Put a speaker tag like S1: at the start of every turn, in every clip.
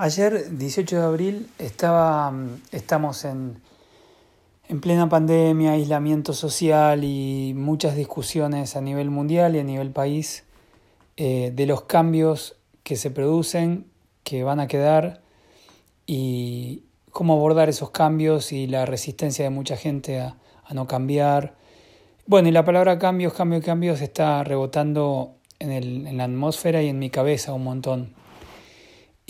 S1: Ayer, 18 de abril, estaba, estamos en, en plena pandemia, aislamiento social y muchas discusiones a nivel mundial y a nivel país eh, de los cambios que se producen, que van a quedar y cómo abordar esos cambios y la resistencia de mucha gente a, a no cambiar. Bueno, y la palabra cambios, cambio, cambios está rebotando en, el, en la atmósfera y en mi cabeza un montón.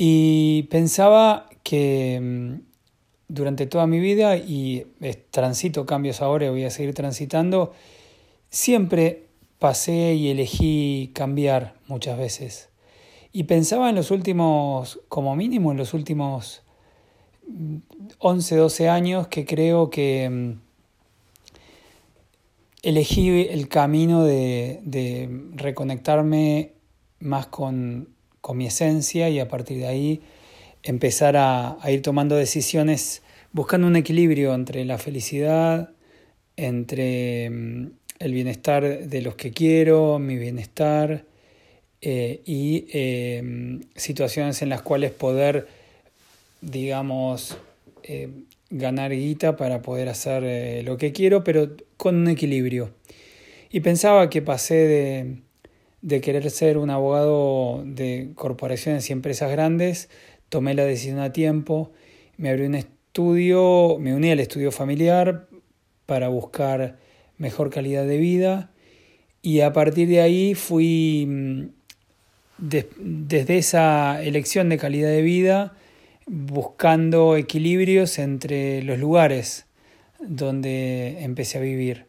S1: Y pensaba que mm, durante toda mi vida, y transito cambios ahora y voy a seguir transitando, siempre pasé y elegí cambiar muchas veces. Y pensaba en los últimos, como mínimo en los últimos 11, mm, 12 años, que creo que mm, elegí el camino de, de reconectarme más con con mi esencia y a partir de ahí empezar a, ir tomando decisiones buscando un equilibrio entre la felicidad, entre mm, el bienestar de los que quiero, mi bienestar eh, y eh, situaciones en las cuales poder, digamos, eh, ganar guita para poder hacer lo que quiero, pero con un equilibrio. Y pensaba que pasé de, de querer ser un abogado de corporaciones y empresas grandes, tomé la decisión a tiempo, me abrí un estudio, me uní al estudio familiar para buscar mejor calidad de vida y a partir de ahí fui mm, desde esa elección de calidad de vida buscando equilibrios entre los lugares donde empecé a vivir.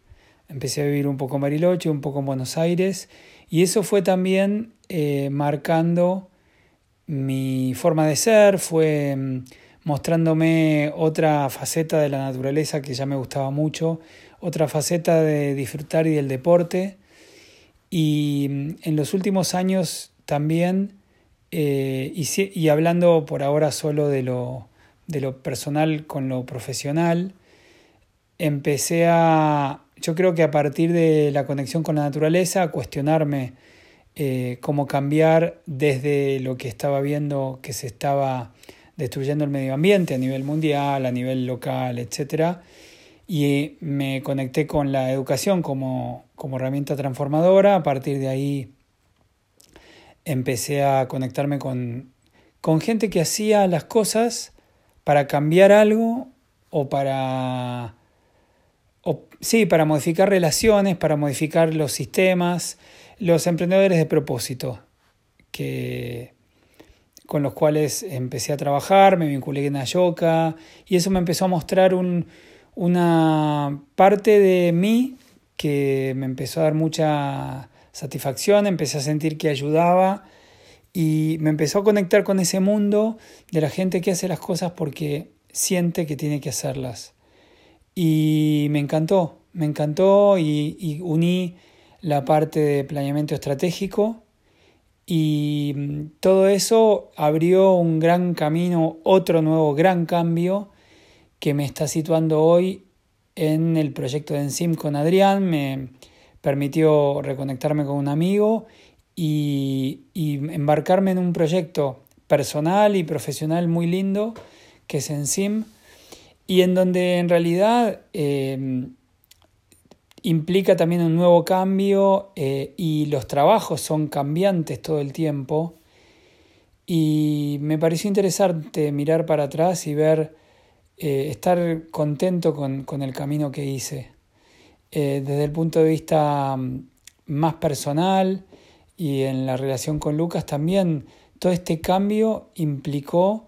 S1: Empecé a vivir un poco en Bariloche, un poco en Buenos Aires y eso fue también eh, marcando mi forma de ser, fue mm, mostrándome otra faceta de la naturaleza que ya me gustaba mucho, otra faceta de disfrutar y del deporte. Y mm, en los últimos años también, eh, y, y, hablando por ahora solo de lo, de lo personal con lo profesional, empecé a, yo creo que a partir de la conexión con la naturaleza, cuestionarme eh, cómo cambiar desde lo que estaba viendo que se estaba destruyendo el medio ambiente a nivel mundial, a nivel local, etc. Y me conecté con la educación como, como herramienta transformadora. A partir de ahí empecé a conectarme con, con gente que hacía las cosas para cambiar algo o para sí, para modificar relaciones, para modificar los sistemas, los emprendedores de propósito, que, con los cuales empecé a trabajar, me vinculé en Ayoka y eso me empezó a mostrar un, una parte de mí que me empezó a dar mucha satisfacción, empecé a sentir que ayudaba y me empezó a conectar con ese mundo de la gente que hace las cosas porque siente que tiene que hacerlas. Y me encantó, me encantó y, uní la parte de planeamiento estratégico y mm, todo eso abrió un gran camino, otro nuevo gran cambio que me está situando hoy en el proyecto de Encim con Adrián, me permitió reconectarme con un amigo y, y embarcarme en un proyecto personal y profesional muy lindo que es Encim y en donde en realidad em, implica también un nuevo cambio eh, y los trabajos son cambiantes todo el tiempo. Y me pareció interesante mirar para atrás y ver, eh, estar contento con, con, el camino que hice. Eh, desde el punto de vista mm, más personal y en la relación con Lucas también, todo este cambio implicó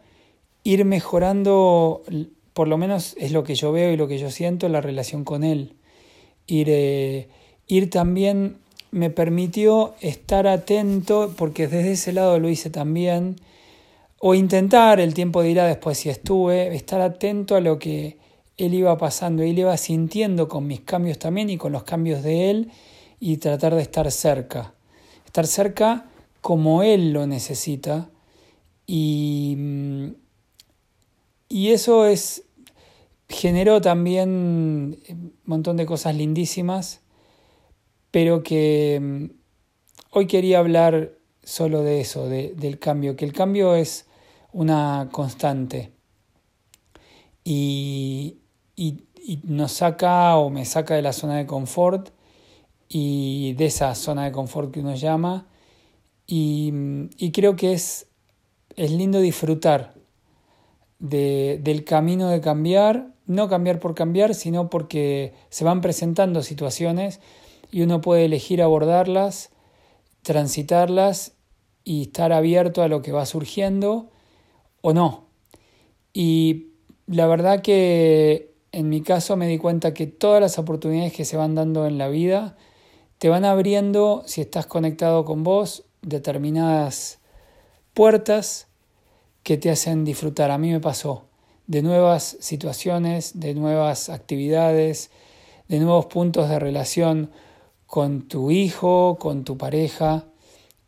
S1: ir mejorando por lo menos es lo que yo veo y lo que yo siento, la relación con él. Ir, ir también me permitió estar atento, porque desde ese lado lo hice también, o intentar, el tiempo dirá después si estuve, estar atento a lo que él iba pasando, él iba sintiendo con mis cambios también y con los cambios de él, y tratar de estar cerca. Estar cerca como él lo necesita. Y, y eso es generó también un montón de cosas lindísimas, pero que mm, hoy quería hablar solo de eso, de, del cambio, que el cambio es una constante. Y, y, nos saca o me saca de la zona de confort y de esa zona de confort que uno llama. Y, y creo que es, es lindo disfrutar de, del camino de cambiar, no cambiar por cambiar, sino porque se van presentando situaciones y uno puede elegir abordarlas, transitarlas y estar abierto a lo que va surgiendo o no. Y la verdad que en mi caso me di cuenta que todas las oportunidades que se van dando en la vida te van abriendo, si estás conectado con vos, determinadas puertas que te hacen disfrutar. A mí me pasó de nuevas situaciones, de nuevas actividades, de nuevos puntos de relación con tu hijo, con tu pareja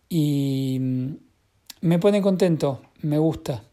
S1: y mm, me pone contento, me gusta.